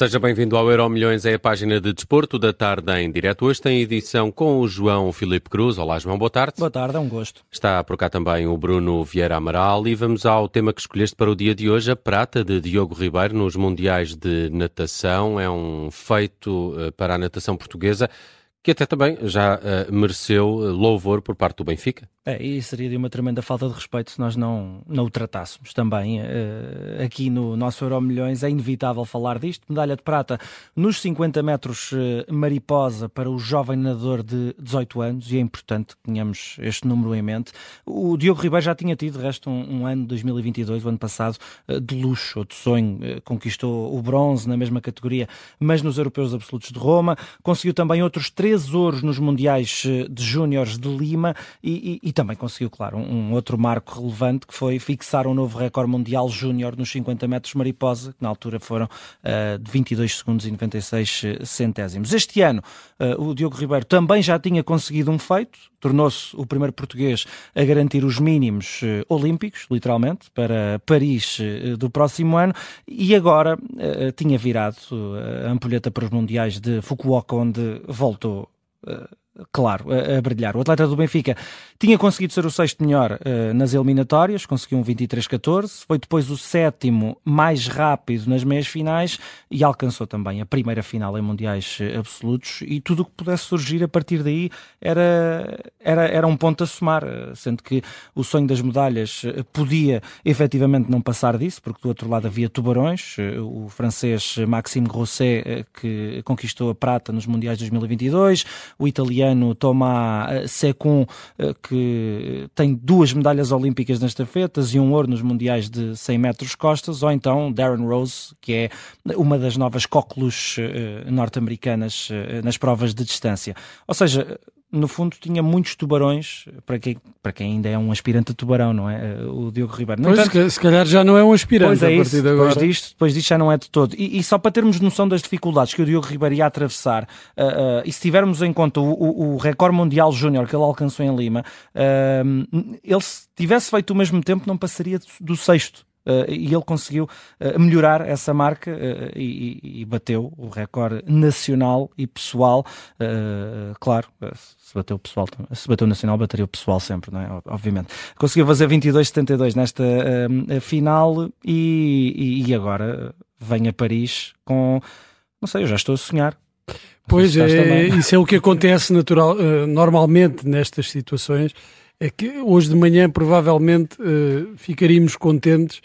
Seja bem-vindo ao Euro Milhões, é a página de desporto da tarde em direto. Hoje tem edição com o João Filipe Cruz. Olá, João, boa tarde. Boa tarde, é um gosto. Está por cá também o Bruno Vieira Amaral e vamos ao tema que escolheste para o dia de hoje, a prata de Diogo Ribeiro nos Mundiais de Natação. É um feito eh, para a natação portuguesa que até também já uh, mereceu louvor por parte do Benfica. É, e seria de uma tremenda falta de respeito se nós não, não o tratássemos também. Uh, aqui no nosso Euro Milhões é inevitável falar disto. Medalha de prata nos 50 metros uh, mariposa para o jovem nadador de 18 anos e é importante que tenhamos este número em mente. O Diogo Ribeiro já tinha tido, de resto, um, um ano 2022, o ano passado, de luxo ou de sonho. conquistou o bronze na mesma categoria, mas nos Europeus Absolutos de Roma. Conseguiu também outros três ouros nos Mundiais de Júniores de Lima e, e e também conseguiu, claro, um, um, outro marco relevante que foi fixar um novo recorde mundial júnior nos 50 metros mariposa, que na altura foram uh, de 22 segundos e 96 centésimos. Este ano, uh, o Diogo Ribeiro também já tinha conseguido um feito, tornou-se o primeiro português a garantir os mínimos uh, olímpicos, literalmente, para Paris do próximo ano, e agora tinha virado a ampulheta para os mundiais de Fukuoka, onde voltou Uh, claro, a, a, brilhar. O atleta do Benfica tinha conseguido ser o sexto melhor uh, nas eliminatórias, conseguiu um 23-14, foi depois o sétimo mais rápido nas meias finais e alcançou também a primeira final em mundiais uh, absolutos e tudo o que pudesse surgir a partir daí era, era, era um ponto a somar, uh, sendo que o sonho das medalhas podia efetivamente não passar disso, porque do outro lado havia tubarões, o francês Maxime Grosset que conquistou a prata nos mundiais de 2022, o italiano italiano Thomas Secon, eh, que tem duas medalhas olímpicas nas estafetas e um ouro nos mundiais de 100 metros costas, ou então Darren Rose, que é uma das novas cóculos eh, norte-americanas eh, nas provas de distância. Ou seja, no fundo tinha muitos tubarões para quem, para quem ainda é um aspirante a tubarão, não é? O Diogo Ribeiro. pois, entanto, se calhar já não é um aspirante é a partir de agora. Depois disto, depois disto já não é de todo. E, e só para termos noção das dificuldades que o Diogo Ribeiro ia atravessar, uh, uh, e se tivermos em conta o, o, o recorde mundial júnior que ele alcançou em Lima, uh, ele se tivesse feito o mesmo tempo não passaria do sexto. Uh, e ele conseguiu uh, melhorar essa marca uh, e, e, bateu o recorde nacional e pessoal. claro, se bateu o pessoal, se bateu o nacional, bateria o pessoal sempre, não é? Obviamente. Conseguiu fazer 22-72 nesta final e, e, agora vem a Paris com. Não sei, eu já estou a sonhar. Pois é, isso é o que acontece natural, normalmente nestas situações é que hoje de manhã provavelmente uh, ficaríamos contentes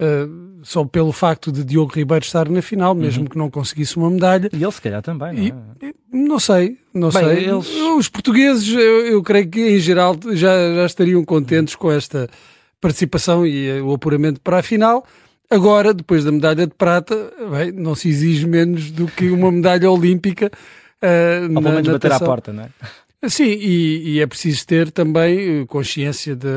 uh, só pelo facto de Diogo Ribeiro estar na final, mesmo uhum. que não conseguisse uma medalha. E ele se calhar também, não, é? e, não sei, não Bem, sei. Eles... Os portugueses, eu, eu, creio que em geral já, já estariam contentes com esta participação e eh, o apuramento para a final. Agora, depois da medalha de prata, bem, não se exige menos do que uma medalha olímpica. Uh, Ou pelo menos bater à porta, não é? Sim, e, e, é preciso ter também eh, consciência de,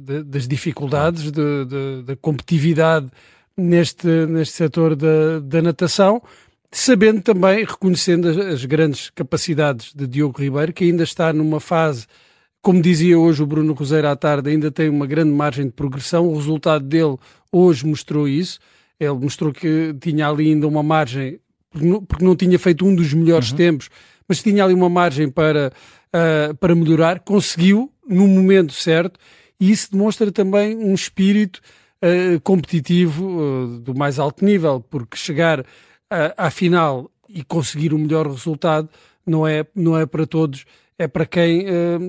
de, das dificuldades, da competitividade neste, neste setor da, da natação, sabendo também, reconhecendo as, as, grandes capacidades de Diogo Ribeiro, que ainda está numa fase, como dizia hoje o Bruno Roseiro à tarde, ainda tem uma grande margem de progressão. O resultado dele hoje mostrou isso. Ele mostrou que tinha ali ainda uma margem, porque não, porque não tinha feito um dos melhores uhum. tempos, mas tinha ali uma margem para uh, para melhorar, conseguiu no momento certo, e isso demonstra também um espírito uh, competitivo uh, do mais alto nível, porque chegar à final e conseguir o melhor resultado não é, não é para todos, é para quem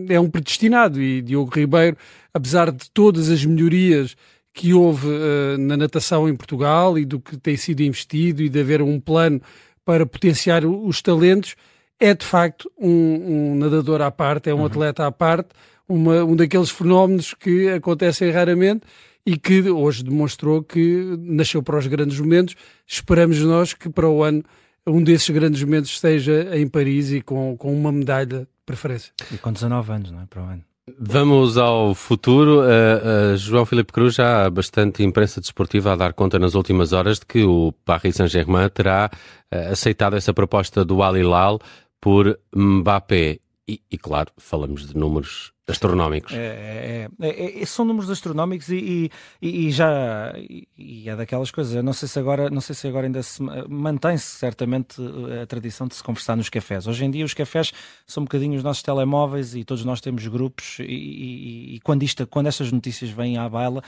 é um predestinado. E Diogo Ribeiro, apesar de todas as melhorias que houve na natação em Portugal e do que tem sido investido e de haver um plano para potenciar os talentos, é de facto um, um nadador à parte, é um uhum. atleta à parte, uma, um daqueles fenómenos que acontecem raramente e que hoje demonstrou que nasceu para os grandes momentos. Esperamos nós que para o ano um desses grandes momentos esteja em Paris e com, com uma medalha de preferência. E com 19 anos, não é? Para o ano. Vamos ao futuro. Uh, uh, João Filipe Cruz já há bastante imprensa desportiva a dar conta nas últimas horas de que o Paris Saint-Germain terá uh, aceitado essa proposta do Al Hilal por Mbappé. E, e, claro, falamos de números astronómicos. É, é, é, é são números astronómicos e, e, e já e, é daquelas coisas. Eu não sei se agora, não sei se agora ainda se mantém-se certamente a tradição de se conversar nos cafés. Hoje em dia os cafés são um bocadinho os nossos telemóveis e todos nós temos grupos e, quando, isto, quando estas notícias vêm à baila,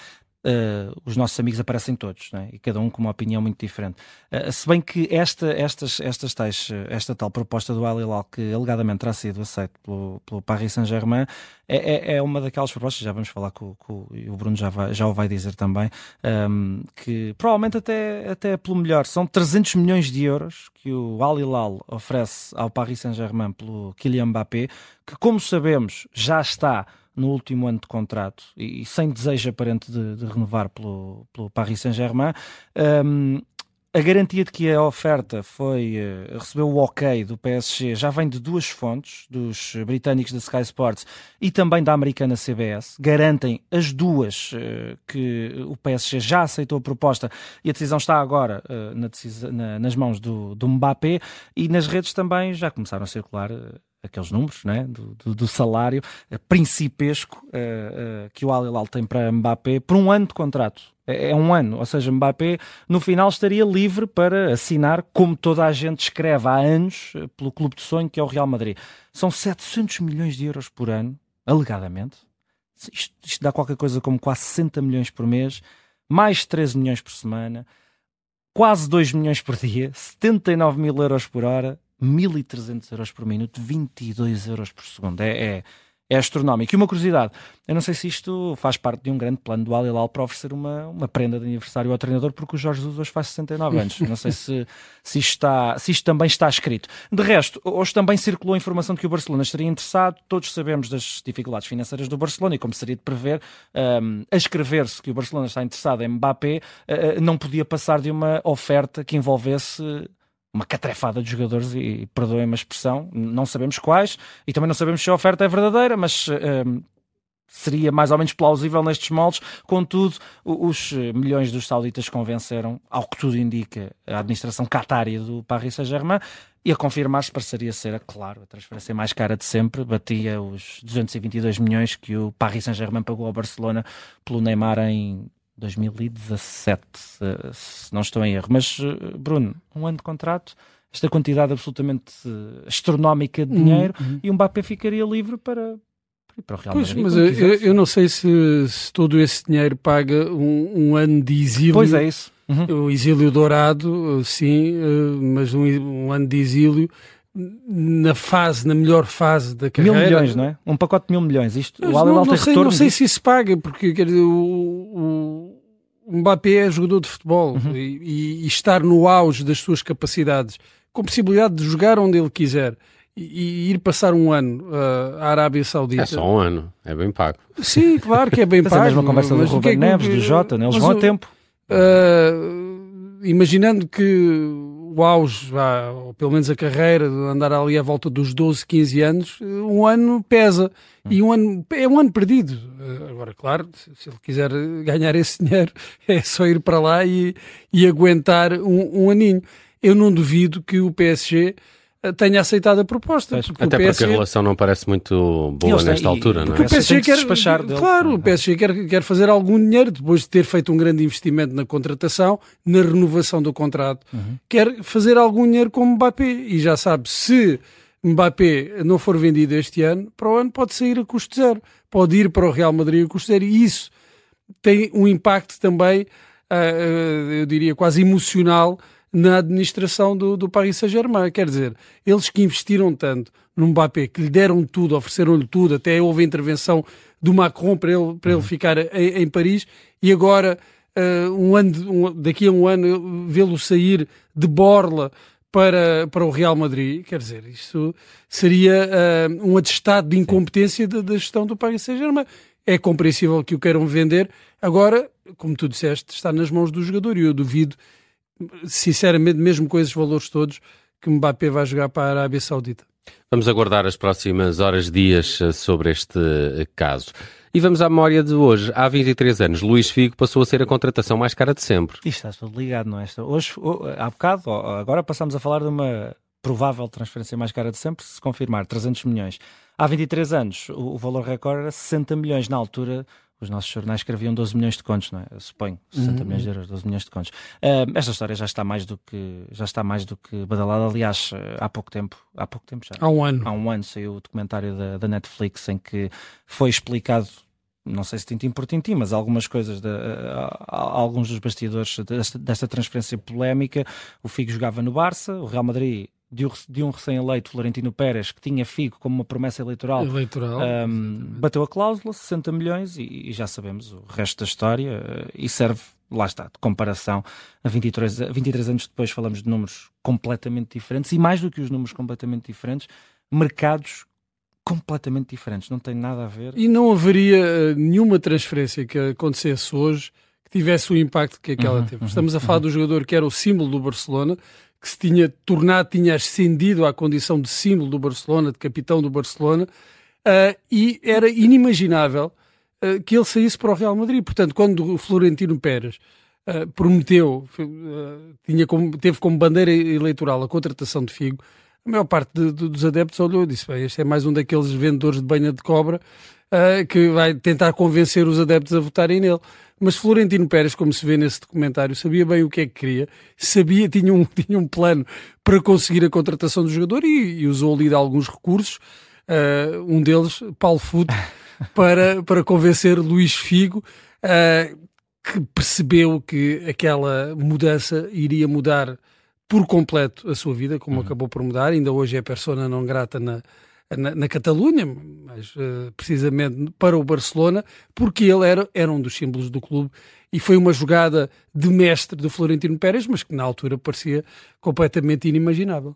Uh, os nossos amigos aparecem todos, né? e cada um com uma opinião muito diferente. Uh, se bem que esta, estas, estas tais, esta tal proposta do Al Hilal, que alegadamente terá sido aceito pelo, pelo Paris Saint-Germain, é, é, é, uma daquelas propostas, já vamos falar com, com o Bruno já, vai, já o vai dizer também, um, ehm, que provavelmente até, até pelo melhor, são 300 milhões de euros que o Al Hilal oferece ao Paris Saint-Germain pelo Kylian Mbappé, que como sabemos já está no último ano de contrato e, e sem desejo aparente de, de, renovar pelo, pelo Paris Saint-Germain. Um, a garantia de que a oferta foi uh, recebeu o ok do PSG já vem de duas fontes, dos britânicos da Sky Sports e também da americana CBS. Garantem as duas uh, que o PSG já aceitou a proposta e a decisão está agora uh, na na, nas mãos do, do Mbappé e nas redes também já começaram a circular aqueles números né, do, do, do salário uh, principesco uh, uh, que o Al Hilal tem para Mbappé por um ano de contrato. É, é, um ano, ou seja, Mbappé no final estaria livre para assinar, como toda a gente escreve há anos, pelo clube de sonho que é o Real Madrid. São 700 milhões de euros por ano, alegadamente. Isto, isto dá qualquer coisa como quase 60 milhões por mês, mais 13 milhões por semana, quase 2 milhões por dia, 79 mil euros por hora 1.300 euros por minuto, 22 euros por segundo. É, é, é astronómico. E uma curiosidade, eu não sei se isto faz parte de um grande plano do Al Hilal para oferecer uma, uma prenda de aniversário ao treinador, porque o Jorge Jesus hoje faz 69 anos. Não sei se, se, está, se isto também está escrito. De resto, hoje também circulou a informação de que o Barcelona estaria interessado. Todos sabemos das dificuldades financeiras do Barcelona e, como seria de prever, um, a escrever-se que o Barcelona está interessado em Mbappé, uh, não podia passar de uma oferta que envolvesse uma catrefada de jogadores, e, perdoem-me a expressão, não sabemos quais, e também não sabemos se a oferta é verdadeira, mas uh, seria mais ou menos plausível nestes moldes. Contudo, os milhões dos sauditas convenceram, ao que tudo indica, a administração catária do Paris Saint-Germain, e a confirmar-se pareceria ser, claro, a transferência mais cara de sempre, batia os 222 milhões que o Paris Saint-Germain pagou ao Barcelona pelo Neymar em 2017, se não estou em erro. Mas, eh, Bruno, um ano de contrato, esta quantidade absolutamente eh, astronómica de dinheiro uhum. e o Mbappé ficaria livre para, para o Real Madrid. Pois, mas eu, eu, não sei se, se, todo esse dinheiro paga um, um ano de exílio. Pois é isso. Uhum. O exílio dourado, sim, eh, mas um, um ano de exílio na fase, na melhor fase da carreira. Mil milhões, não é? Um pacote de mil milhões. Isto, o não, não, sei, não sei se isso paga, porque quer dizer, o, o Mbappé é jogador de futebol uhum. e, e, estar no auge das suas capacidades, com possibilidade de jogar onde ele quiser e, e ir passar um ano uh, à Arábia Saudita. É só um ano, é bem pago. Sim, claro que é bem pago. Mas é a mesma conversa do Ruben é Neves, do Jota, né? eles vão a tempo. Uh, imaginando que o auge, ou pelo menos a carreira, andar ali à volta dos 12, 15 anos, um ano pesa. E um ano é um ano perdido. Eh, agora, claro, se ele quiser ganhar esse dinheiro, é só ir para lá e, e aguentar um, um aninho. Eu não duvido que o PSG tenha aceitado a proposta. Porque Até PSG... porque a relação não parece muito boa nesta altura, não é? O PSG quer, despachar dele. Claro, o PSG quer, quer fazer algum dinheiro depois de ter feito um grande investimento na contratação, na renovação do contrato. Uhum. Quer fazer algum dinheiro com Mbappé e já sabe, se Mbappé não for vendido este ano, para o ano pode sair a custo zero. Pode ir para o Real Madrid a custo zero e isso tem um impacto também, ah, ah, eu diria, quase emocional na administração do, do Paris Saint-Germain. Quer dizer, eles que investiram tanto no Mbappé, que lhe deram tudo, ofereceram-lhe tudo, até houve a intervenção do Macron para ele, para ele uhum. ficar em, em, Paris, e agora, uh, um ano, um, daqui a um ano, vê-lo sair de Borla para, para o Real Madrid. Quer dizer, isso seria uh, um atestado de incompetência da, da gestão do Paris Saint-Germain. É compreensível que o queiram vender. Agora, como tu disseste, está nas mãos do jogador e eu duvido sinceramente, mesmo com esses valores todos, que Mbappé vai jogar para a Arábia Saudita. Vamos aguardar as próximas horas, dias eh, sobre este eh, caso. E vamos à memória de hoje. Há 23 anos, Luís Figo passou a ser a contratação mais cara de sempre. Isto está tudo ligado, não é? Hoje, há bocado, agora passamos a falar de uma provável transferência mais cara de sempre, se confirmar 300 milhões. Há 23 anos, o, o valor recorde era 60 milhões. Na altura, os nossos jornais escreviam 12 milhões de contos, não é? Eu suponho, 60 uhum. milhões de euros, 12 milhões de contos. Uh, esta história já está mais do que já está mais do que badalada. Aliás, há pouco tempo, há pouco tempo já. Há um ano. Há um ano saiu o documentário da, da Netflix em que foi explicado não sei se tintim por tintim, mas algumas coisas, de, alguns dos bastidores desta, desta transferência polémica. O Figo jogava no Barça, o Real Madrid de, um recém-eleito, Florentino Pérez, que tinha Figo como uma promessa eleitoral, eleitoral um, bateu a cláusula, 60 milhões, e, e, já sabemos o resto da história, uh, e serve, lá está, de comparação. A 23, 23 anos depois falamos de números completamente diferentes, e mais do que os números completamente diferentes, mercados completamente diferentes, não tem nada a ver. E não haveria eh, nenhuma transferência que acontecesse hoje que tivesse o impacto que aquela uhum, teve. Uhum, Estamos a falar uhum. do jogador que era o símbolo do Barcelona, que se tinha tornado, tinha ascendido à condição de símbolo do Barcelona, de capitão do Barcelona, uh, e era inimaginável uh, que ele saísse para o Real Madrid. Portanto, quando o Florentino Pérez uh, prometeu, tinha como, teve como bandeira eleitoral a contratação de Figo, a maior parte de, de, dos adeptos olhou e disse: bem, este é mais um daqueles vendedores de banha de cobra que vai tentar convencer os adeptos a votarem nele. Mas Florentino Pérez, como se vê nesse documentário, sabia bem o que é que queria, sabia, tinha um, tinha um plano para conseguir a contratação do jogador e, e usou ali de alguns recursos, uh, um deles, Paulo Futo, para, para convencer Luís Figo, uh, que percebeu que aquela mudança iria mudar por completo a sua vida, como uhum. acabou por mudar, ainda hoje é persona não grata na, na, na Catalunha, mas uh, precisamente para o Barcelona, porque ele era, era um dos símbolos do clube e foi uma jogada de mestre de Florentino Pérez, mas que na altura parecia completamente inimaginável.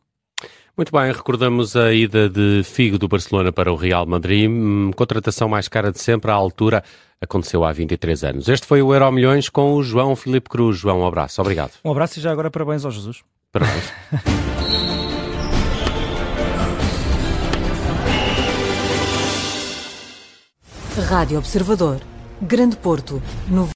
Muito bem, recordamos a ida de Figo do Barcelona para o Real Madrid, hum, contratação mais cara de sempre, à altura aconteceu há 23 anos. Este foi o Euro Milhões com o João Filipe Cruz. João, um abraço, obrigado. Um abraço e já agora parabéns ao Jesus. Parabéns. Rádio Observador, Grande Porto, no